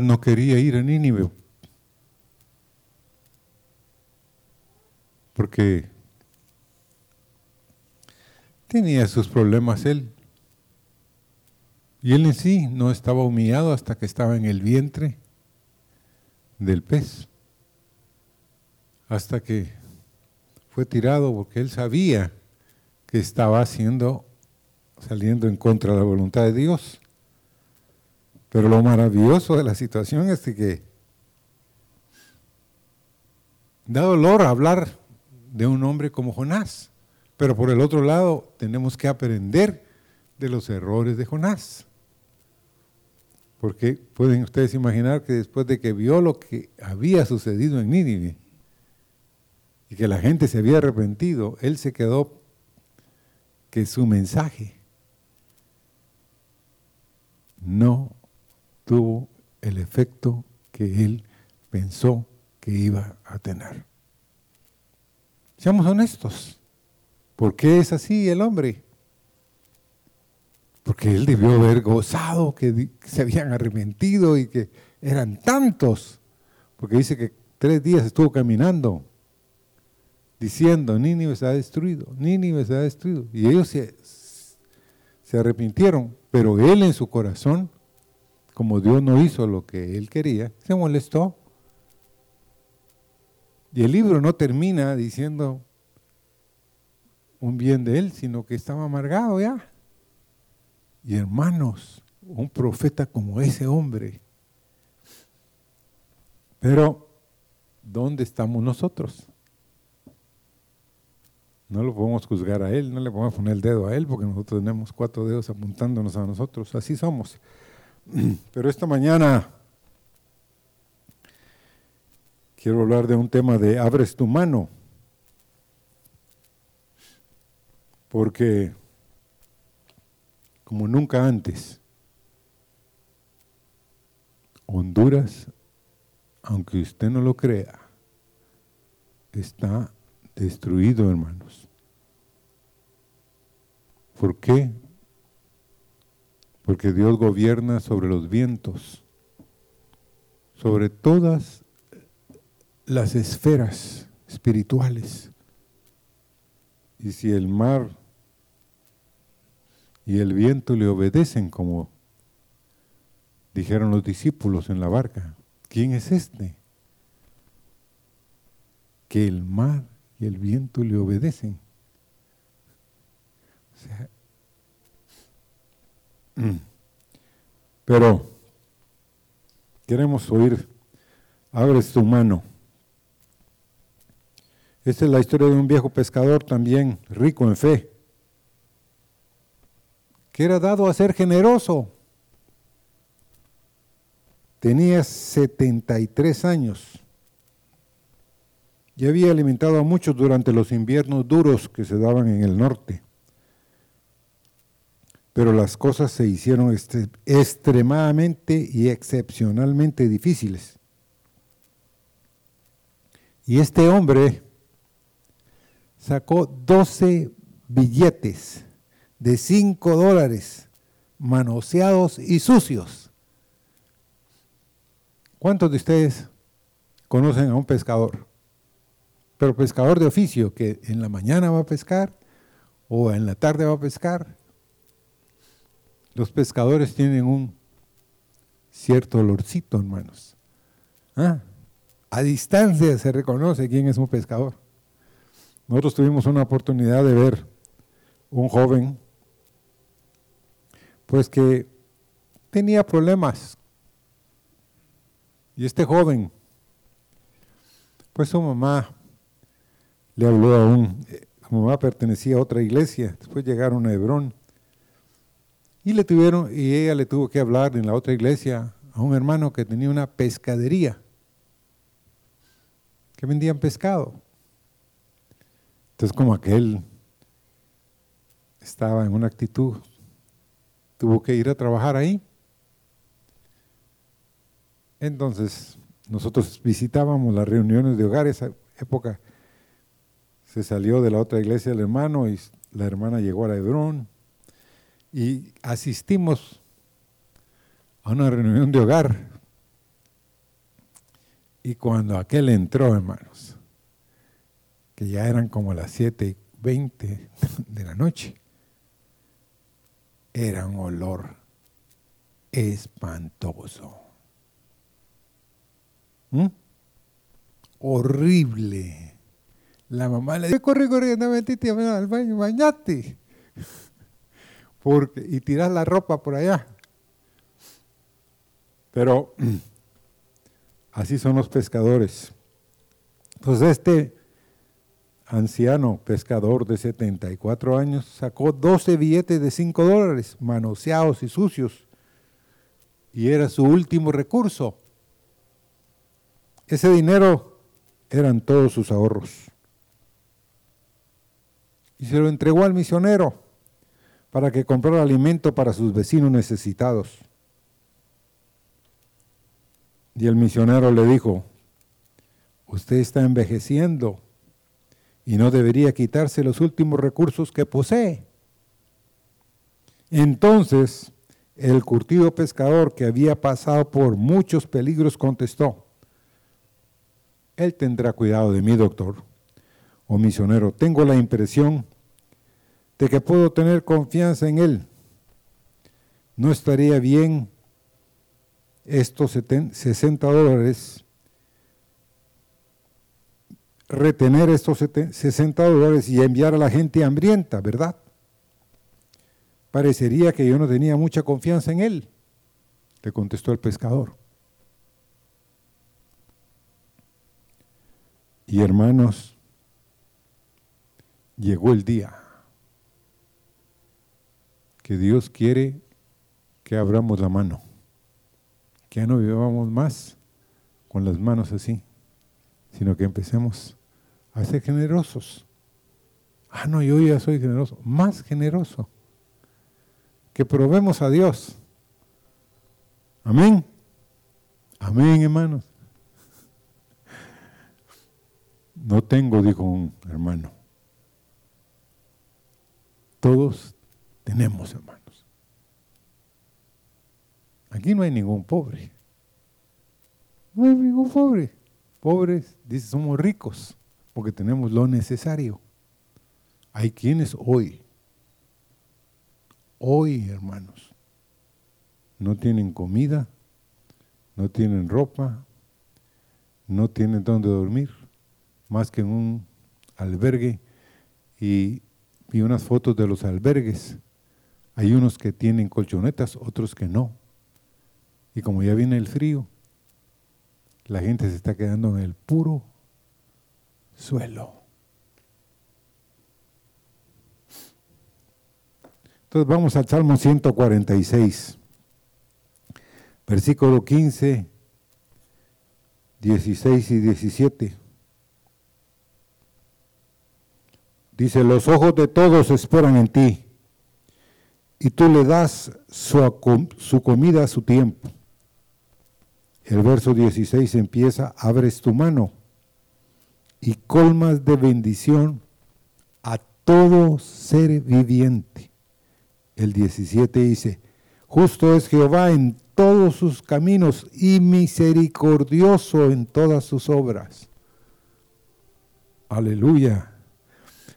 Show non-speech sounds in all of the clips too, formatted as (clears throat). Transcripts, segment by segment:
No quería ir a Nínive porque tenía sus problemas él. Y él en sí no estaba humillado hasta que estaba en el vientre del pez. Hasta que fue tirado porque él sabía que estaba haciendo, saliendo en contra de la voluntad de Dios. Pero lo maravilloso de la situación es que da dolor hablar de un hombre como Jonás. Pero por el otro lado, tenemos que aprender de los errores de Jonás. Porque pueden ustedes imaginar que después de que vio lo que había sucedido en Nínive y que la gente se había arrepentido, él se quedó que su mensaje no tuvo el efecto que él pensó que iba a tener. Seamos honestos. ¿Por qué es así el hombre? Porque él debió haber gozado, que se habían arrepentido y que eran tantos. Porque dice que tres días estuvo caminando diciendo, Nínive se ha destruido, Nínive se ha destruido. Y ellos se, se arrepintieron, pero él en su corazón, como Dios no hizo lo que él quería, se molestó y el libro no termina diciendo un bien de él, sino que estaba amargado ya. Y hermanos, un profeta como ese hombre. Pero, ¿dónde estamos nosotros? No lo podemos juzgar a él, no le podemos poner el dedo a él, porque nosotros tenemos cuatro dedos apuntándonos a nosotros, así somos. (clears throat) Pero esta mañana quiero hablar de un tema de abres tu mano, porque como nunca antes, Honduras, aunque usted no lo crea, está destruido, hermanos. ¿Por qué? Porque Dios gobierna sobre los vientos, sobre todas las esferas espirituales. Y si el mar y el viento le obedecen, como dijeron los discípulos en la barca, ¿quién es este? Que el mar y el viento le obedecen. Pero queremos oír, abres tu mano. Esta es la historia de un viejo pescador también rico en fe, que era dado a ser generoso. Tenía 73 años y había alimentado a muchos durante los inviernos duros que se daban en el norte. Pero las cosas se hicieron extremadamente y excepcionalmente difíciles. Y este hombre sacó 12 billetes de 5 dólares manoseados y sucios. ¿Cuántos de ustedes conocen a un pescador? Pero pescador de oficio, que en la mañana va a pescar o en la tarde va a pescar. Los pescadores tienen un cierto olorcito, hermanos. ¿Ah? A distancia se reconoce quién es un pescador. Nosotros tuvimos una oportunidad de ver un joven, pues que tenía problemas. Y este joven, pues su mamá le habló a un, su mamá pertenecía a otra iglesia, después llegaron a Hebrón. Y le tuvieron, y ella le tuvo que hablar en la otra iglesia a un hermano que tenía una pescadería, que vendían pescado. Entonces como aquel estaba en una actitud, tuvo que ir a trabajar ahí. Entonces nosotros visitábamos las reuniones de hogar, esa época se salió de la otra iglesia el hermano y la hermana llegó a la Hebrón y asistimos a una reunión de hogar Y cuando aquel entró, hermanos, que ya eran como las 7 y 20 de la noche, era un olor espantoso. ¿Mm? Horrible. La mamá le dice, corre, corre, anda, metiste al baño, bañate. Y tiras la ropa por allá. Pero (clears throat) así son los pescadores. Entonces este anciano pescador de 74 años sacó 12 billetes de 5 dólares, manoseados y sucios, y era su último recurso. Ese dinero eran todos sus ahorros. Y se lo entregó al misionero para que comprara alimento para sus vecinos necesitados. Y el misionero le dijo, usted está envejeciendo y no debería quitarse los últimos recursos que posee. Entonces el curtido pescador que había pasado por muchos peligros contestó, Él tendrá cuidado de mí, doctor o misionero. Tengo la impresión de que puedo tener confianza en Él. No estaría bien estos 60 dólares, retener estos 60 dólares y enviar a la gente hambrienta, ¿verdad? Parecería que yo no tenía mucha confianza en él, le contestó el pescador. Y hermanos, llegó el día que Dios quiere que abramos la mano que ya no vivamos más con las manos así, sino que empecemos a ser generosos. Ah, no, yo ya soy generoso, más generoso. Que probemos a Dios. Amén. Amén, hermanos. No tengo, dijo un hermano. Todos tenemos, hermanos. Aquí no hay ningún pobre. No hay ningún pobre. Pobres, dice, somos ricos porque tenemos lo necesario. Hay quienes hoy, hoy hermanos, no tienen comida, no tienen ropa, no tienen dónde dormir, más que en un albergue. Y vi unas fotos de los albergues. Hay unos que tienen colchonetas, otros que no. Y como ya viene el frío, la gente se está quedando en el puro suelo. Entonces vamos al Salmo 146, versículo 15, 16 y 17. Dice, los ojos de todos esperan en ti, y tú le das su, su comida a su tiempo. El verso 16 empieza, abres tu mano y colmas de bendición a todo ser viviente. El 17 dice, justo es Jehová en todos sus caminos y misericordioso en todas sus obras. Aleluya.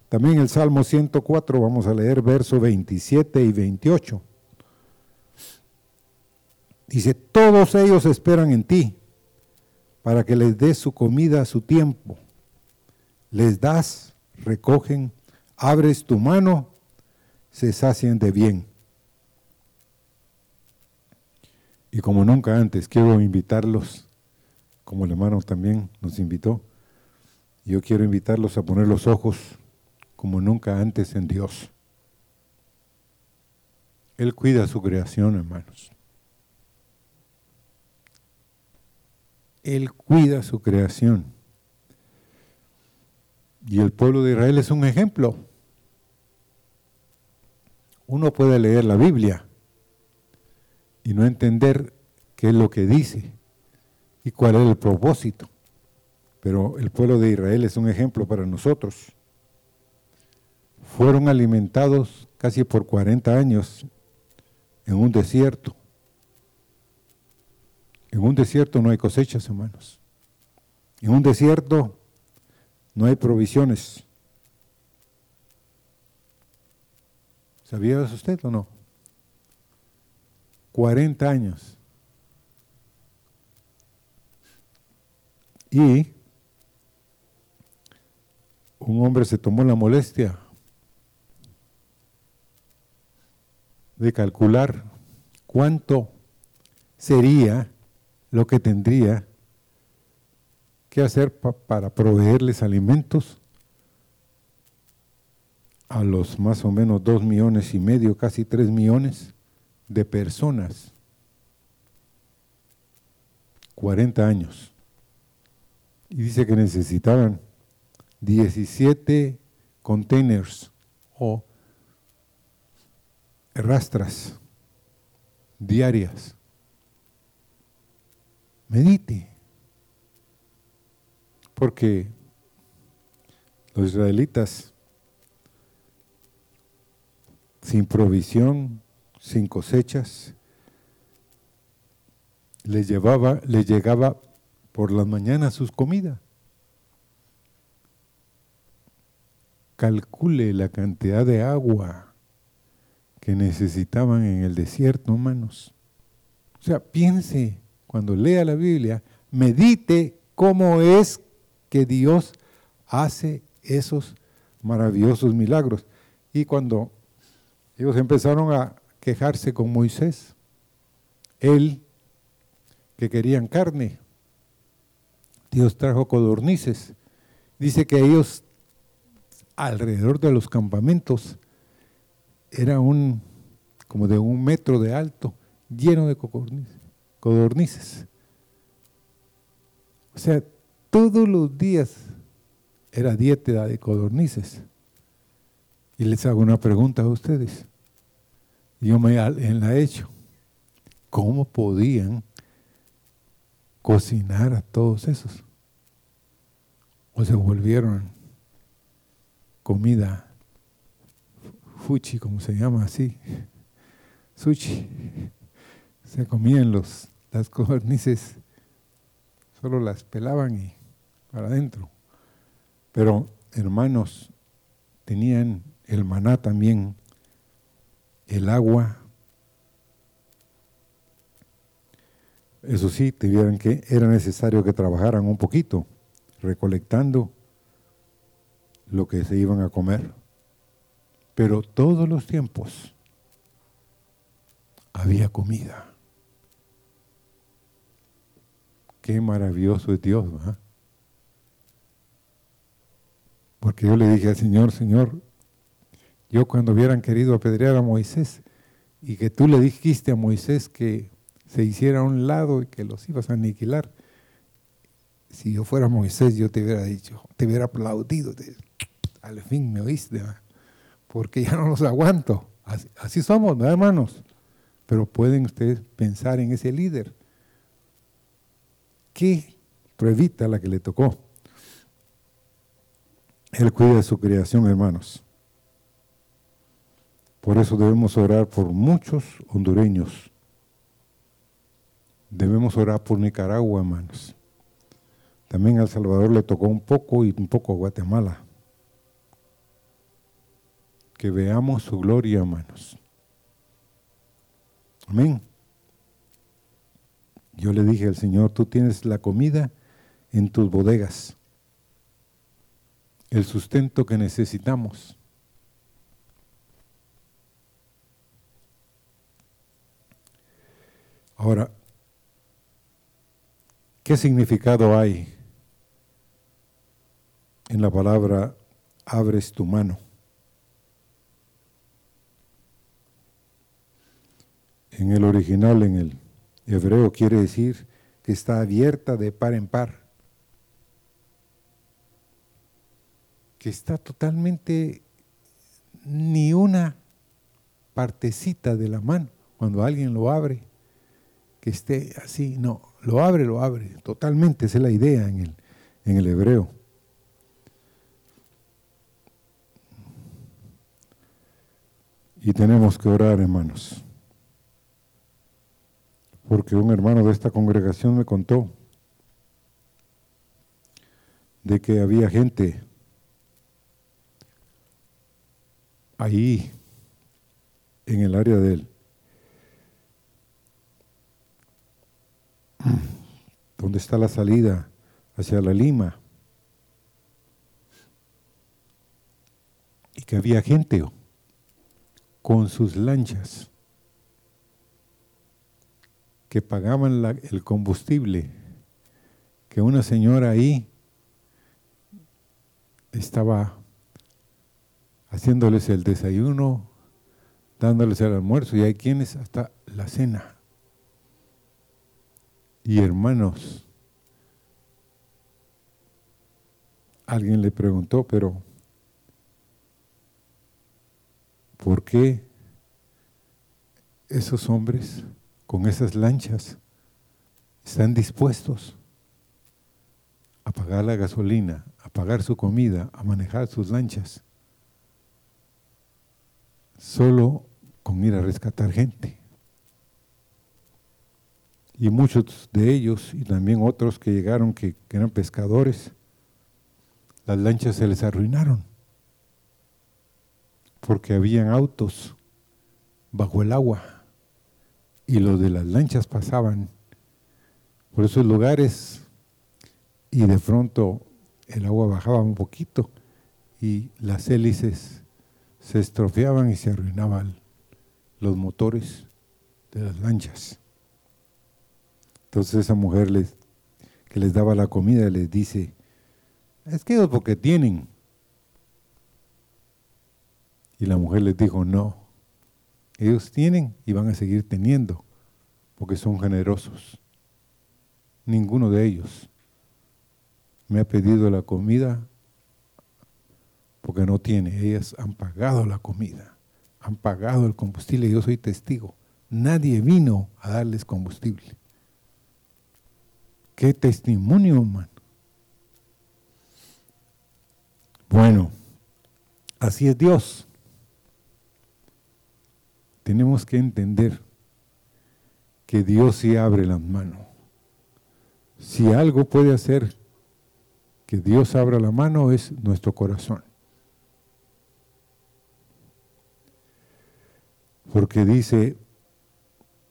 También el Salmo 104, vamos a leer verso 27 y 28. Dice, todos ellos esperan en ti para que les des su comida a su tiempo. Les das, recogen, abres tu mano, se sacian de bien. Y como nunca antes, quiero invitarlos, como el hermano también nos invitó, yo quiero invitarlos a poner los ojos como nunca antes en Dios. Él cuida su creación, hermanos. Él cuida su creación. Y el pueblo de Israel es un ejemplo. Uno puede leer la Biblia y no entender qué es lo que dice y cuál es el propósito. Pero el pueblo de Israel es un ejemplo para nosotros. Fueron alimentados casi por 40 años en un desierto en un desierto no hay cosechas, hermanos. En un desierto no hay provisiones. ¿Sabía usted o no? 40 años. Y un hombre se tomó la molestia de calcular cuánto sería lo que tendría que hacer para proveerles alimentos a los más o menos dos millones y medio, casi tres millones de personas. 40 años. Y dice que necesitaban 17 containers o rastras diarias. Medite. Porque los israelitas, sin provisión, sin cosechas, les llevaba, les llegaba por las mañanas sus comidas. Calcule la cantidad de agua que necesitaban en el desierto, hermanos. O sea, piense cuando lea la Biblia, medite cómo es que Dios hace esos maravillosos milagros. Y cuando ellos empezaron a quejarse con Moisés, él que querían carne, Dios trajo codornices. Dice que ellos alrededor de los campamentos era un como de un metro de alto, lleno de codornices. O sea, todos los días era dieta de codornices. Y les hago una pregunta a ustedes. Yo me la he hecho. ¿Cómo podían cocinar a todos esos? ¿O se volvieron comida fuchi, como se llama así? Sushi. Se comían los, las codornices, solo las pelaban y para adentro. Pero hermanos, tenían el maná también, el agua. Eso sí, tuvieran que era necesario que trabajaran un poquito, recolectando lo que se iban a comer. Pero todos los tiempos había comida. Qué maravilloso es Dios, ¿verdad? Porque yo le dije al Señor, Señor, yo cuando hubieran querido apedrear a Moisés y que tú le dijiste a Moisés que se hiciera a un lado y que los ibas a aniquilar, si yo fuera Moisés yo te hubiera dicho, te hubiera aplaudido, al fin me oíste, porque ya no los aguanto. Así, somos, ¿verdad, hermanos? Pero pueden ustedes pensar en ese líder. Qué pruebita la que le tocó. Él cuida de su creación, hermanos. Por eso debemos orar por muchos hondureños. Debemos orar por Nicaragua, hermanos. También a El Salvador le tocó un poco y un poco a Guatemala. Que veamos su gloria, hermanos. Amén. Yo le dije al Señor, tú tienes la comida en tus bodegas el sustento que necesitamos. Ahora, ¿qué significado hay en la palabra abres tu mano? En el original, en el hebreo, quiere decir que está abierta de par en par. que está totalmente ni una partecita de la mano, cuando alguien lo abre, que esté así, no, lo abre, lo abre, totalmente, esa es la idea en el, en el hebreo. Y tenemos que orar, hermanos, porque un hermano de esta congregación me contó de que había gente ahí en el área del donde está la salida hacia la Lima y que había gente con sus lanchas que pagaban el combustible, que una señora ahí estaba haciéndoles el desayuno, dándoles el almuerzo, y hay quienes hasta la cena. Y hermanos, alguien le preguntó, pero ¿por qué esos hombres con esas lanchas están dispuestos a pagar la gasolina, a pagar su comida, a manejar sus lanchas, solo con ir a rescatar gente. Y muchos de ellos, y también otros que llegaron que, eran pescadores, las lanchas se les arruinaron, porque habían autos bajo el agua y los de las lanchas pasaban por esos lugares y de pronto el agua bajaba un poquito y las hélices se estropeaban y se arruinaban los motores de las lanchas. Entonces esa mujer les, que les daba la comida les dice, es que ellos porque tienen. Y la mujer les dijo, no, ellos tienen y van a seguir teniendo, porque son generosos. Ninguno de ellos me ha pedido la comida porque no tiene. Ellas han pagado la comida, han pagado el combustible yo soy testigo. Nadie vino a darles combustible. Qué testimonio, hermano. Bueno, así es Dios tenemos que entender que Dios sí abre las manos. Si algo puede hacer que Dios abra la mano es nuestro corazón. Porque dice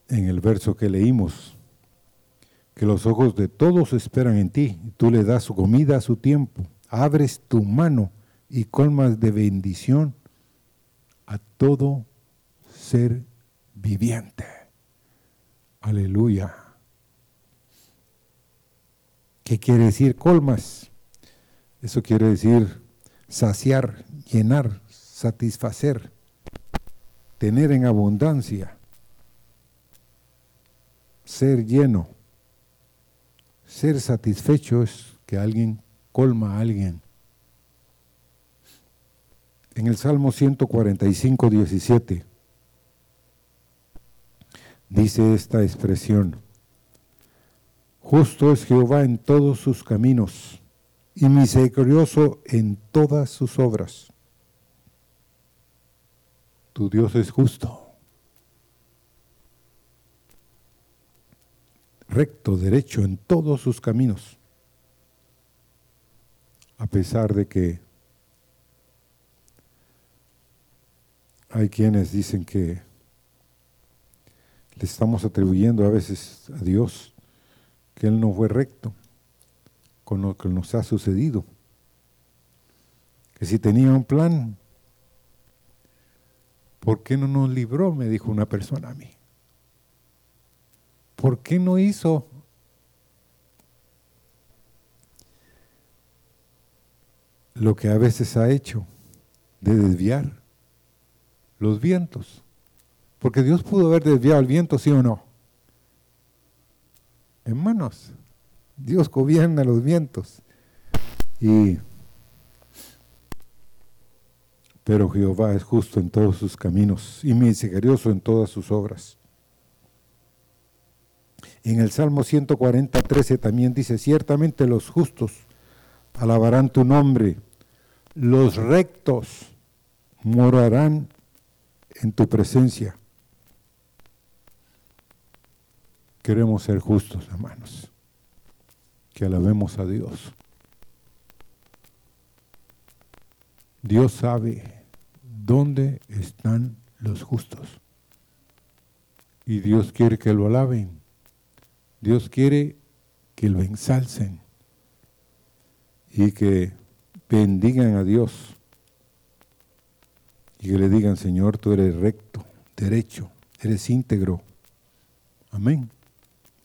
en el verso que leímos, que los ojos de todos esperan en ti, y tú le das su comida a su tiempo, abres tu mano y colmas de bendición a todo ser viviente. Aleluya. ¿Qué quiere decir colmas? Eso quiere decir saciar, llenar, satisfacer, tener en abundancia, ser lleno. Ser satisfecho es que alguien colma a alguien. En el Salmo 145, 17 dice esta expresión, justo es Jehová en todos sus caminos y misericordioso en todas sus obras. Tu Dios es justo, recto, derecho en todos sus caminos, a pesar de que hay quienes dicen que le estamos atribuyendo a veces a Dios que Él no fue recto con lo que nos ha sucedido. Que si tenía un plan, ¿por qué no nos libró? Me dijo una persona a mí. ¿Por qué no hizo lo que a veces ha hecho de desviar los vientos? Porque Dios pudo haber desviado el viento, sí o no. Hermanos, Dios gobierna los vientos. Y pero Jehová es justo en todos sus caminos y misericordioso en todas sus obras. En el Salmo 140, 13 también dice, ciertamente los justos alabarán tu nombre, los rectos morarán en tu presencia. Queremos ser justos, hermanos. Que alabemos a Dios. Dios sabe dónde están los justos. Y Dios quiere que lo alaben. Dios quiere que lo ensalcen y que bendigan a Dios y que le digan, Señor, tú eres recto, derecho, eres íntegro. Amén.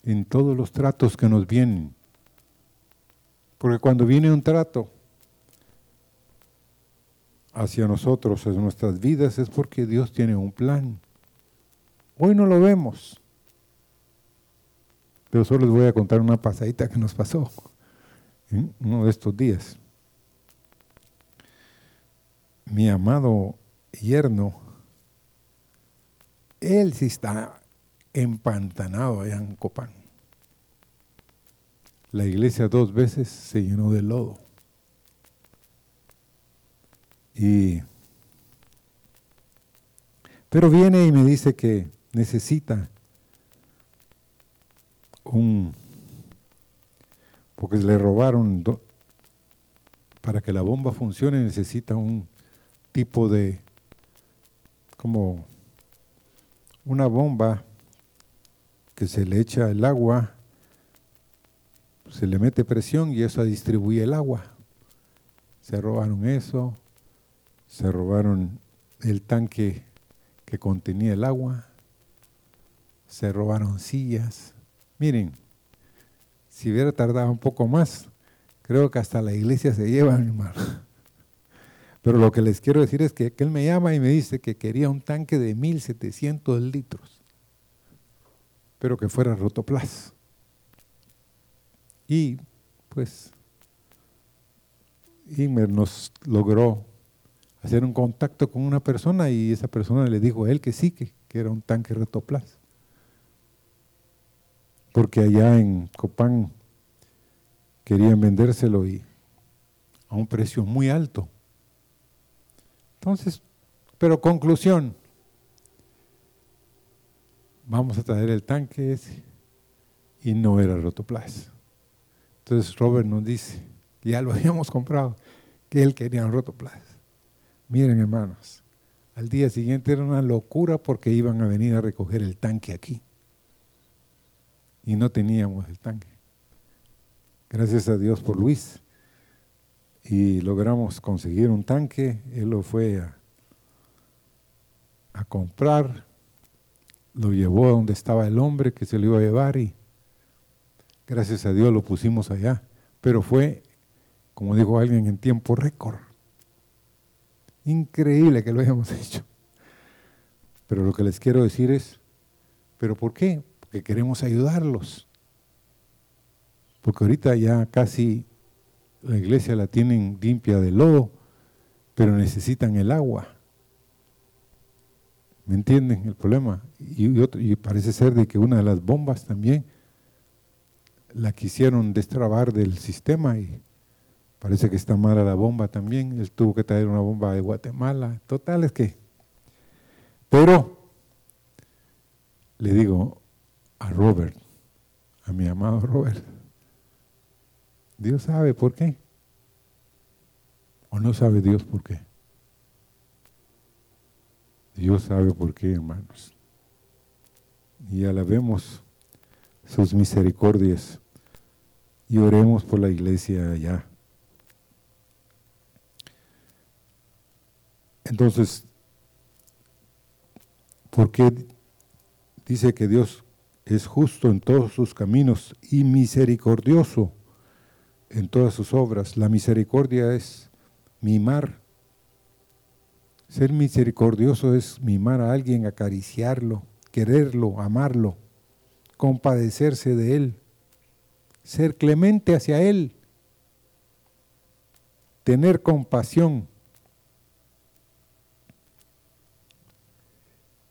En todos los tratos que nos vienen. Porque cuando viene un trato hacia nosotros, en nuestras vidas, es porque Dios tiene un plan. Hoy no lo vemos. Pero solo les voy a contar una pasadita que nos pasó en uno de estos días. Mi amado yerno, él sí está empantanado allá en Copán. La iglesia dos veces se llenó de lodo. Y pero viene y me dice que necesita un porque le robaron para que la bomba funcione necesita un tipo de como una bomba que se le echa el agua, se le mete presión y eso distribuye el agua. Se robaron eso, se robaron el tanque que contenía el agua, se robaron sillas. Miren, si hubiera tardado un poco más, creo que hasta la iglesia se lleva, hermano. (laughs) Pero lo que les quiero decir es que, él me llama y me dice que quería un tanque de 1700 litros, pero que fuera rotoplas. Y pues Inmer nos logró hacer un contacto con una persona y esa persona le dijo a él que sí, que, que era un tanque rotoplas. Porque allá en Copán querían vendérselo y a un precio muy alto. Entonces, pero conclusión, vamos a traer el tanque ese y no era Rotoplas. Entonces Robert nos dice, ya lo (laughs) habíamos comprado, que él quería un. Miren hermanos, al día siguiente era una locura porque iban a venir a recoger el tanque aquí. Y no teníamos el tanque. Gracias a Dios por Luis y logramos conseguir un tanque. Él lo fue a, a comprar, lo llevó a donde estaba el hombre que se lo iba a llevar y gracias a Dios lo pusimos allá. Pero fue, como dijo alguien, en tiempo récord. Increíble que lo hayamos (laughs) hecho. Pero lo que les quiero decir es, ¿pero por qué? Porque queremos ayudarlos. Porque ahorita ya casi la iglesia la tienen limpia de lodo, pero necesitan el agua. ¿Me entienden el problema? Y, parece ser de que una de las bombas también la quisieron destrabar del sistema y parece que está mala la bomba también. Él tuvo que traer una bomba de Guatemala. Total es que... Pero le digo a Robert, a mi amado Robert, Dios sabe por qué. ¿O no sabe Dios por qué? Dios sabe por qué, hermanos. Y alabemos sus misericordias y oremos por la iglesia allá. Entonces, ¿por qué dice que Dios es justo en todos sus caminos y misericordioso? en todas sus obras. La misericordia es mimar. Ser misericordioso es mimar a alguien, acariciarlo, quererlo, amarlo, compadecerse de él, ser clemente hacia él, tener compasión.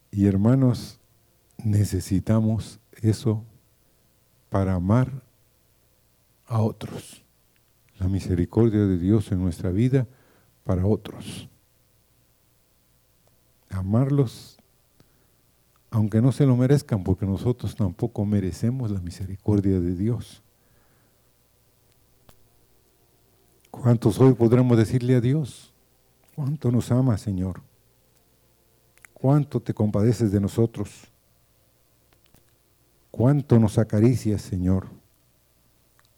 Y hermanos, necesitamos eso para amar a otros la misericordia de Dios en nuestra vida para otros. Amarlos aunque no se lo merezcan, porque nosotros tampoco merecemos la misericordia de Dios. ¿Cuántos hoy podremos decirle a Dios? ¿Cuánto nos ama, Señor? ¿Cuánto te compadeces de nosotros? ¿Cuánto nos acaricias, Señor?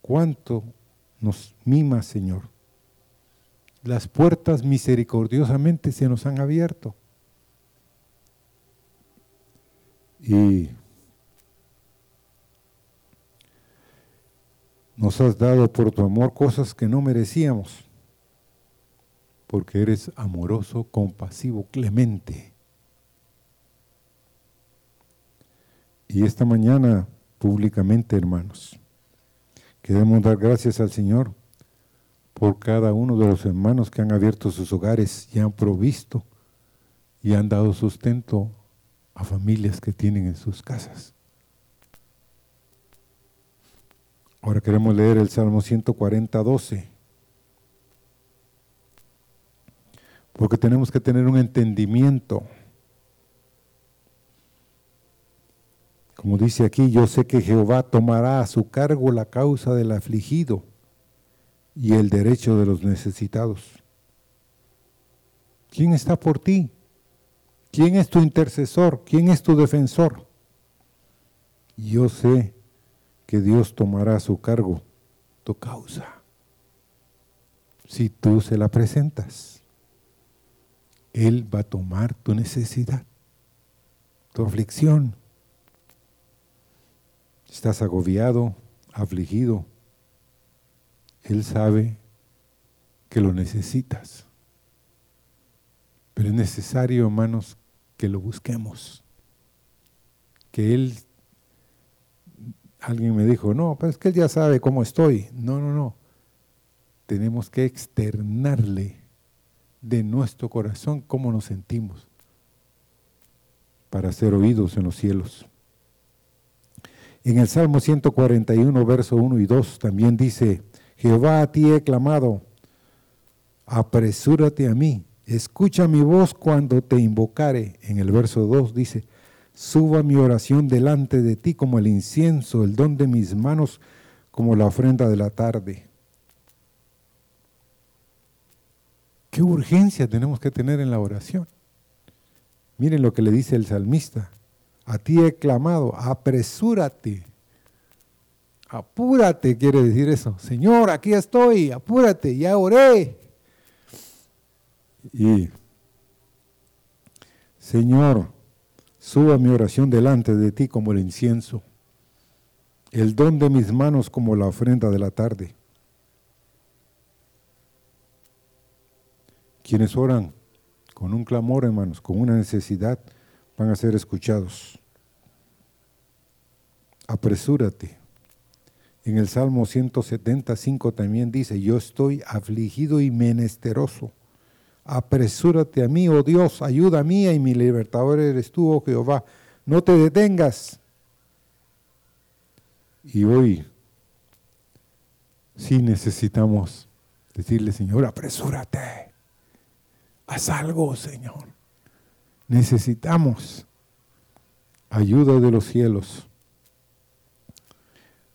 ¿Cuánto nos mimas, Señor? Las puertas misericordiosamente se nos han abierto. Y nos has dado por tu amor cosas que no merecíamos porque eres amoroso, compasivo, clemente. Y esta mañana, públicamente, hermanos, queremos dar gracias al Señor por cada uno de los hermanos que han abierto sus hogares y han provisto y han dado sustento a familias que tienen en sus casas. Ahora queremos leer el Salmo 140, 12. porque tenemos que tener un entendimiento. Como dice aquí, yo sé que Jehová tomará a su cargo la causa del afligido y el derecho de los necesitados. ¿Quién está por ti? ¿Quién es tu intercesor? ¿Quién es tu defensor? Yo sé que Dios tomará a su cargo tu causa si tú se la presentas. Él va a tomar tu necesidad, tu aflicción. Estás agobiado, afligido. Él sabe que lo necesitas. Pero es necesario, hermanos, que lo busquemos. Que Él, alguien me dijo, no, pero es que Él ya sabe cómo estoy. No, no, no. Tenemos que externarle de nuestro corazón cómo nos sentimos para ser oídos en los cielos. En el Salmo 141, verso 1 y 2 también dice, Jehová a ti he clamado, apresúrate a mí, escucha mi voz cuando te invocare. En el verso 2 dice, suba mi oración delante de ti como el incienso, el don de mis manos como la ofrenda de la tarde. ¿Qué urgencia tenemos que tener en la oración? Miren lo que le dice el salmista. A ti he clamado, apresúrate. Apúrate quiere decir eso. Señor, aquí estoy, apúrate, ya oré. Y, Señor, suba mi oración delante de ti como el incienso, el don de mis manos como la ofrenda de la tarde. Quienes oran con un clamor, hermanos, con una necesidad, van a ser escuchados. Apresúrate. En el Salmo 175 también dice, yo estoy afligido y menesteroso. Apresúrate a mí, oh Dios, ayuda mía y mi libertador eres tú, oh Jehová. No te detengas. Y hoy sí necesitamos decirle, Señor, apresúrate. Haz algo, Señor. Necesitamos ayuda de los cielos.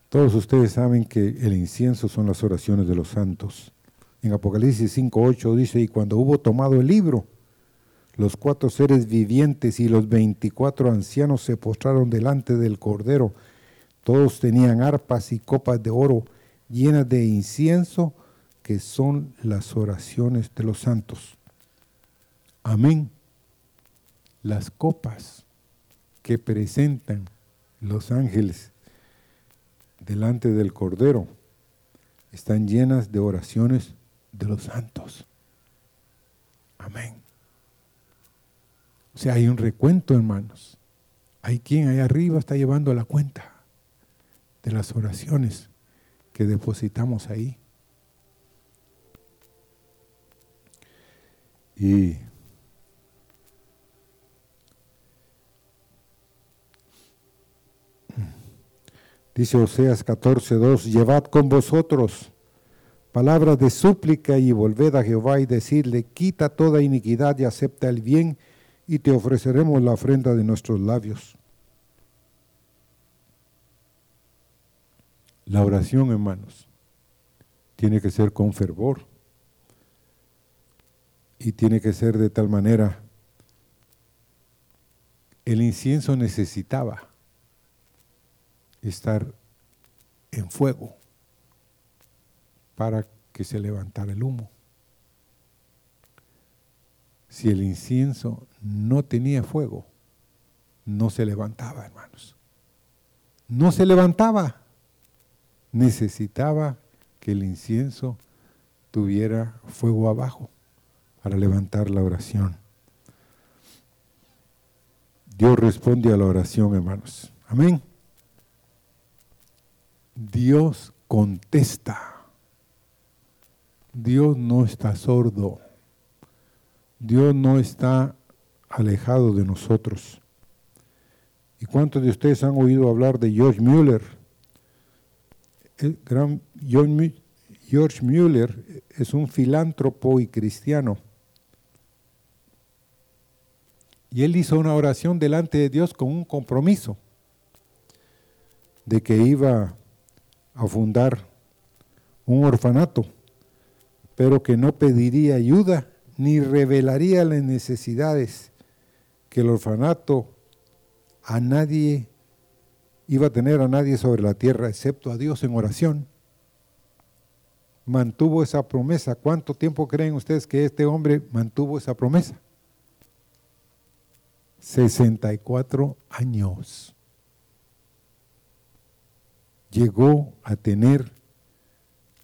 Todos ustedes saben que el incienso son las oraciones de los santos. En Apocalipsis 5.8 dice, y cuando hubo tomado el libro, los cuatro seres vivientes y los veinticuatro ancianos se postraron delante del Cordero. Todos tenían arpas y copas de oro llenas de incienso, que son las oraciones de los santos. Amén. Las copas que presentan los ángeles delante del Cordero están llenas de oraciones de los santos. Amén. O sea, hay un recuento, hermanos. Hay quien ahí arriba está llevando la cuenta de las oraciones que depositamos ahí. Y Dice Oseas 14:2, llevad con vosotros palabras de súplica y volved a Jehová y decirle, quita toda iniquidad y acepta el bien y te ofreceremos la ofrenda de nuestros labios. La oración, hermanos, tiene que ser con fervor. Y tiene que ser de tal manera, el incienso necesitaba estar en fuego para que se levantara el humo. Si el incienso no tenía fuego, no se levantaba, hermanos. No se levantaba. Necesitaba que el incienso tuviera fuego abajo para levantar la oración. Dios responde a la oración, hermanos. Amén. Dios contesta. Dios no está sordo. Dios no está alejado de nosotros. ¿Y cuántos de ustedes han oído hablar de George Mueller? El gran George Mueller es un filántropo y cristiano. Y él hizo una oración delante de Dios con un compromiso de que iba a fundar un orfanato, pero que no pediría ayuda ni revelaría las necesidades que el orfanato a nadie iba a tener a nadie sobre la tierra excepto a Dios en oración. Mantuvo esa promesa. ¿Cuánto tiempo creen ustedes que este hombre mantuvo esa promesa? 64 años. Llegó a tener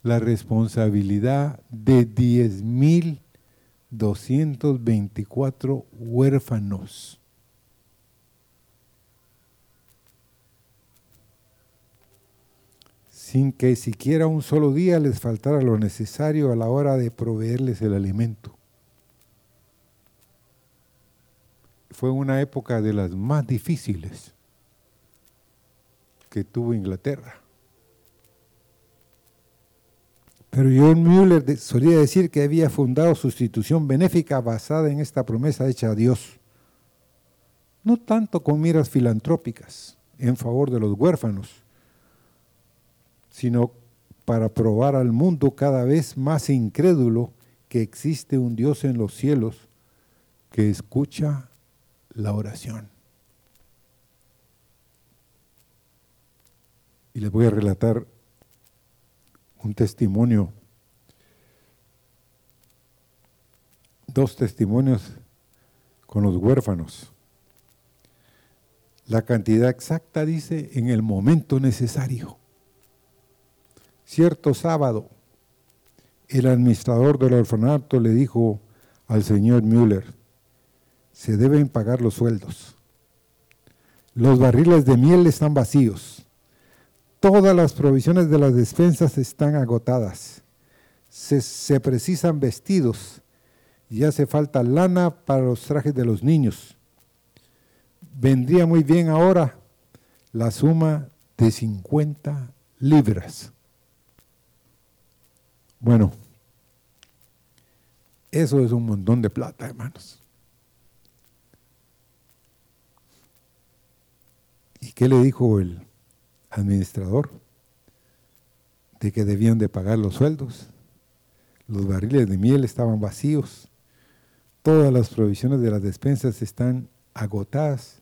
la responsabilidad de 10.224 huérfanos. sin que siquiera un solo día les faltara lo necesario a la hora de proveerles el alimento. fue una época de las más difíciles que tuvo Inglaterra. Pero John Mueller solía decir que había fundado su institución benéfica basada en esta promesa hecha a Dios, no tanto con miras filantrópicas en favor de los huérfanos, sino para probar al mundo cada vez más incrédulo que existe un Dios en los cielos que escucha la oración. Y les voy a relatar un testimonio, dos testimonios con los huérfanos. La cantidad exacta dice en el momento necesario. Cierto sábado, el administrador del orfanato le dijo al señor Müller, se deben pagar los sueldos. Los barriles de miel están vacíos. Todas las provisiones de las despensas están agotadas. Se, precisan vestidos y hace falta lana para los trajes de los niños. Vendría muy bien ahora la suma de 50 libras. Bueno, eso es un montón de plata, hermanos. ¿Y qué le dijo el administrador? De que debían de pagar los sueldos. Los barriles de miel estaban vacíos. Todas las provisiones de las despensas están agotadas.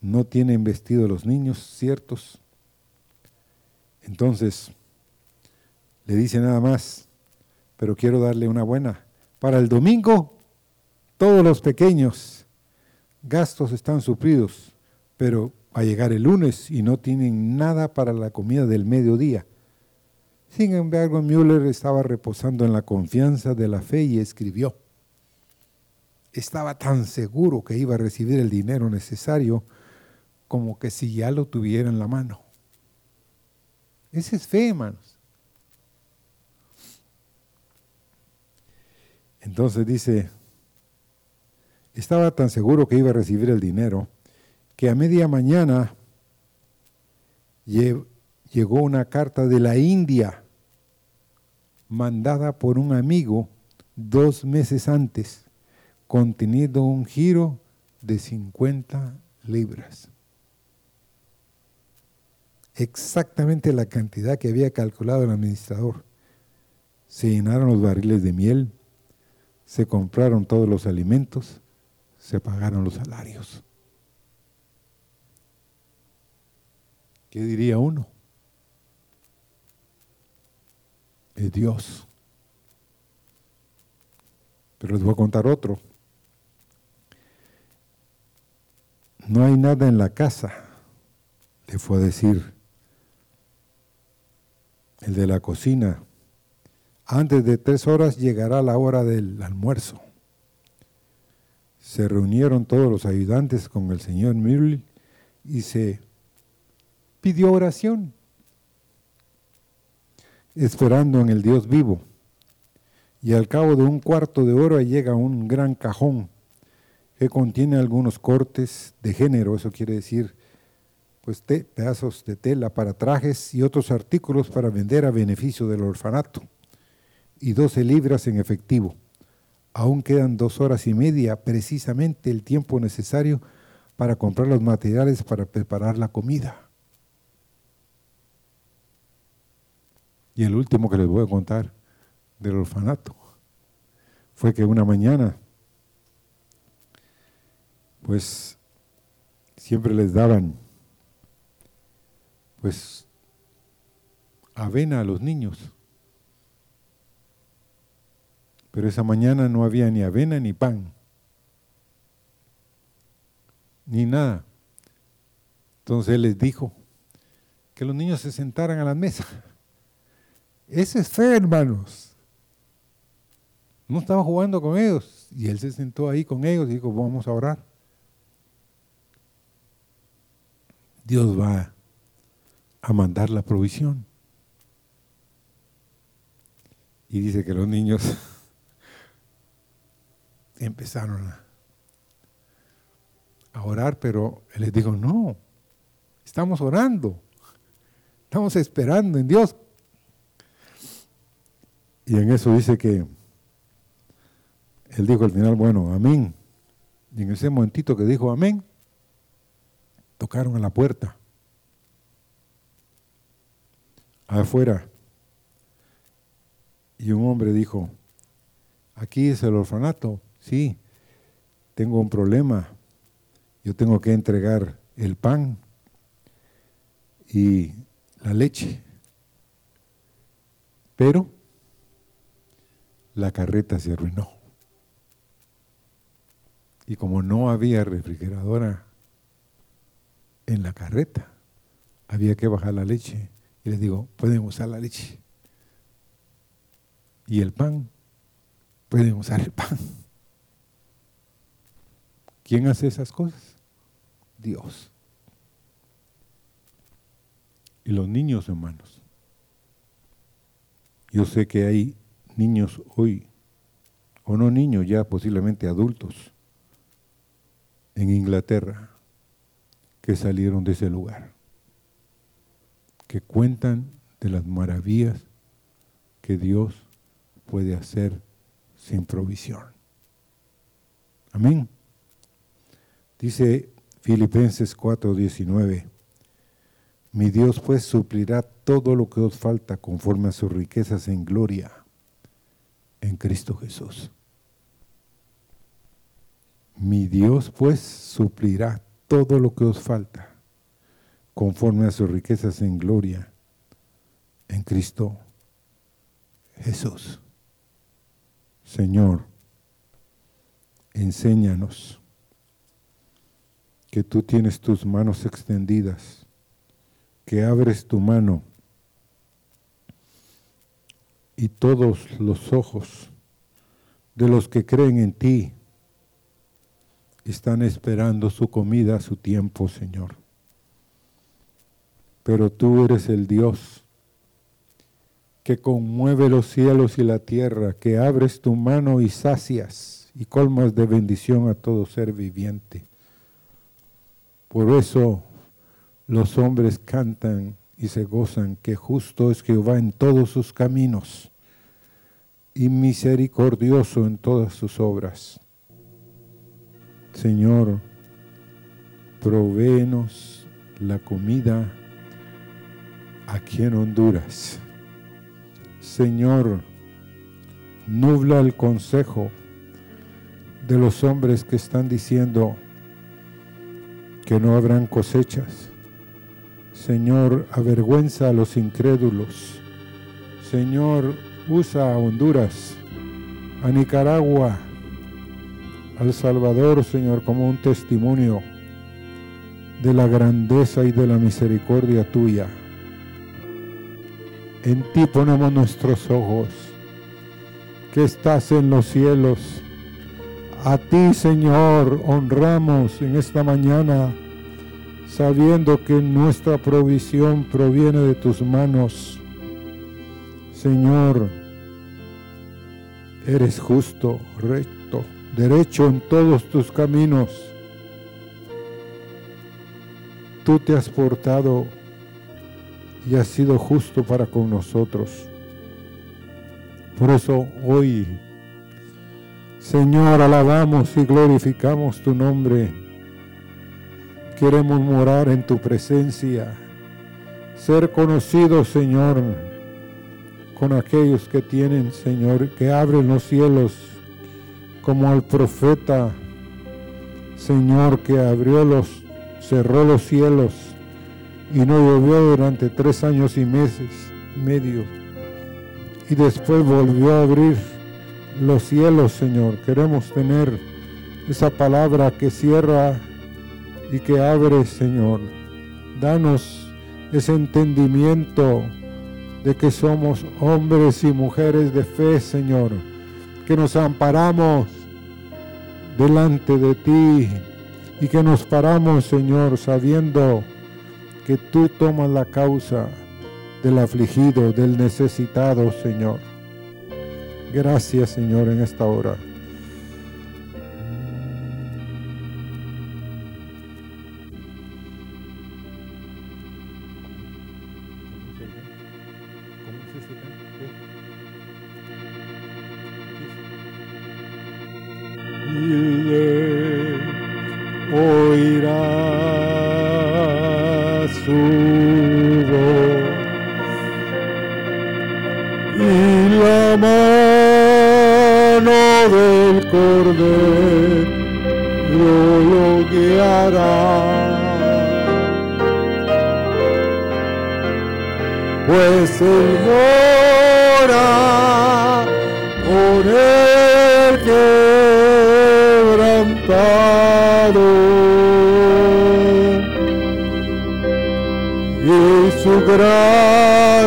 No tienen vestido los niños ciertos. Entonces, le dice nada más, pero quiero darle una buena. Para el domingo, todos los pequeños gastos están suplidos pero va a llegar el lunes y no tienen nada para la comida del mediodía. Sin embargo, Müller estaba reposando en la confianza de la fe y escribió. Estaba tan seguro que iba a recibir el dinero necesario como que si ya lo tuviera en la mano. Esa es fe, hermanos. Entonces dice, estaba tan seguro que iba a recibir el dinero que a media mañana llegó una carta de la India mandada por un amigo dos meses antes, conteniendo un giro de 50 libras. Exactamente la cantidad que había calculado el administrador. Se llenaron los barriles de miel, se compraron todos los alimentos, se pagaron los salarios. ¿Qué diría uno? Es Dios. Pero les voy a contar otro. No hay nada en la casa, le fue a decir el de la cocina. Antes de tres horas llegará la hora del almuerzo. Se reunieron todos los ayudantes con el señor Mirl y se pidió oración, esperando en el Dios vivo. Y al cabo de un cuarto de hora llega un gran cajón que contiene algunos cortes de género, eso quiere decir pues pedazos de tela para trajes y otros artículos para vender a beneficio del orfanato, y 12 libras en efectivo. Aún quedan dos horas y media, precisamente el tiempo necesario para comprar los materiales para preparar la comida. Y el último que les voy a contar del orfanato fue que una mañana, pues siempre les daban, pues, avena a los niños. Pero esa mañana no había ni avena ni pan, ni nada. Entonces él les dijo que los niños se sentaran a la mesa. Ese es fe, hermanos. No estaba jugando con ellos. Y él se sentó ahí con ellos y dijo, vamos a orar. Dios va a mandar la provisión. Y dice que los niños (laughs) empezaron a, a orar, pero él les dijo, no, estamos orando, estamos esperando en Dios y en eso dice que él dijo al final, bueno, amén. Y en ese momentito que dijo amén, tocaron a la puerta. Afuera. Y un hombre dijo, aquí es el orfanato. Sí, tengo un problema. Yo tengo que entregar el pan y la leche. Pero la carreta se arruinó. Y como no había refrigeradora en la carreta, había que bajar la leche. Y les digo, pueden usar la leche. Y el pan, pueden usar el pan. ¿Quién hace esas cosas? Dios. Y los niños, hermanos. Yo sé que hay niños hoy, o no niños, ya posiblemente adultos, en Inglaterra, que salieron de ese lugar, que cuentan de las maravillas que Dios puede hacer sin provisión. Amén. Dice Filipenses 4:19, mi Dios pues suplirá todo lo que os falta conforme a sus riquezas en gloria en Cristo Jesús. Mi Dios pues suplirá todo lo que os falta, conforme a sus riquezas en gloria, en Cristo Jesús. Señor, enséñanos que tú tienes tus manos extendidas, que abres tu mano y todos los ojos de los que creen en ti están esperando su comida su tiempo, Señor. Pero tú eres el Dios que conmueve los cielos y la tierra, que abres tu mano y sacias y colmas de bendición a todo ser viviente. Por eso los hombres cantan y se gozan que justo es Jehová en todos sus caminos y misericordioso en todas sus obras. Señor, provéenos la comida aquí en Honduras. Señor, nubla el consejo de los hombres que están diciendo que no habrán cosechas. Señor, avergüenza a los incrédulos. Señor, usa a Honduras, a Nicaragua, al Salvador, Señor, como un testimonio de la grandeza y de la misericordia tuya. En ti ponemos nuestros ojos, que estás en los cielos. A ti, Señor, honramos en esta mañana, sabiendo que nuestra provisión proviene de tus manos. Señor, eres justo, recto, derecho en todos tus caminos. Tú te has portado y has sido justo para con nosotros. Por eso hoy, Señor, alabamos y glorificamos tu nombre. Queremos morar en tu presencia, ser conocidos, Señor, con aquellos que tienen, Señor, que abren los cielos, como al profeta, Señor, que abrió los, cerró los cielos y no llovió durante tres años y meses, medio. Y después volvió a abrir los cielos, Señor. Queremos tener esa palabra que cierra y que abre, Señor. Danos ese entendimiento de que somos hombres y mujeres de fe, Señor, que nos amparamos delante de ti y que nos paramos, Señor, sabiendo que tú tomas la causa del afligido, del necesitado, Señor. Gracias, Señor, en esta hora.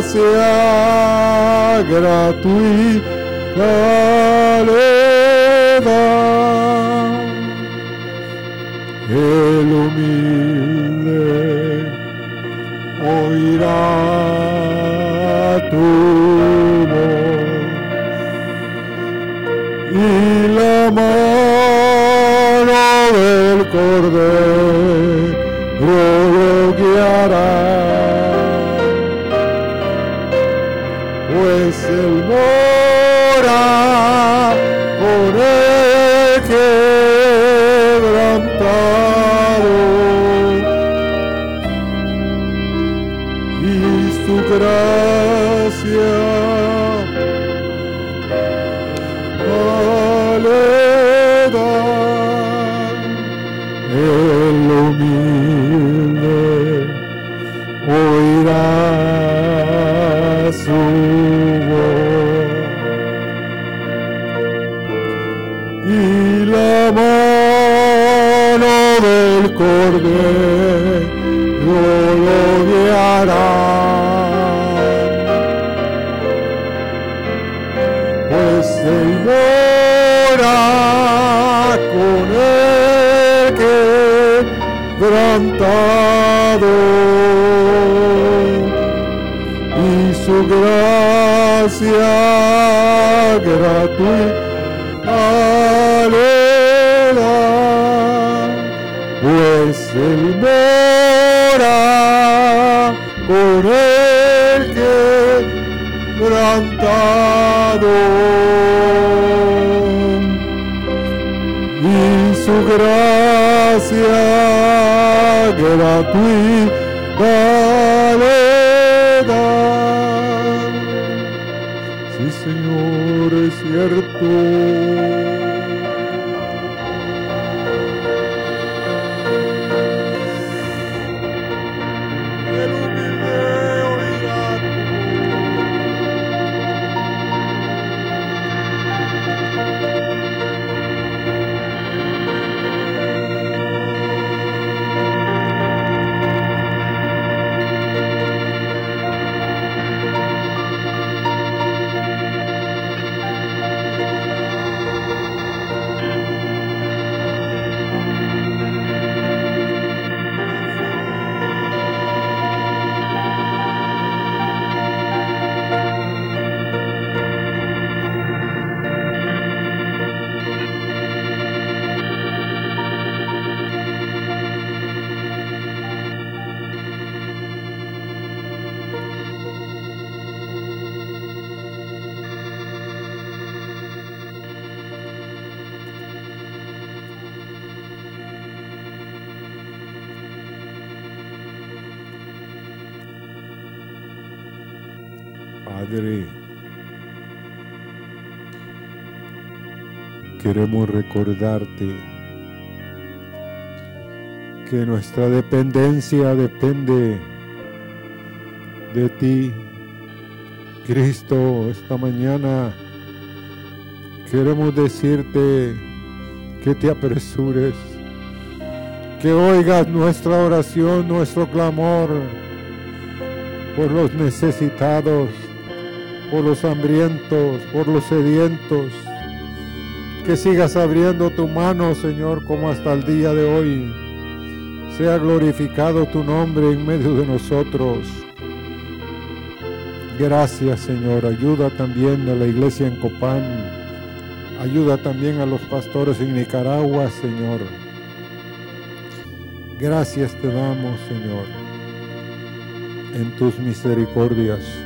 gracia gratuita le da. El humilde oirá tu voz. Y la mano del cordero lo guiará. gracia gratuita. Queremos recordarte que nuestra dependencia depende de ti. Cristo, esta mañana queremos decirte que te apresures, que oigas nuestra oración, nuestro clamor por los necesitados, por los hambrientos, por los sedientos. Que sigas abriendo tu mano, Señor, como hasta el día de hoy. Sea glorificado tu nombre en medio de nosotros. Gracias, Señor. Ayuda también a la iglesia en Copán. Ayuda también a los pastores en Nicaragua, Señor. Gracias te damos, Señor, en tus misericordias.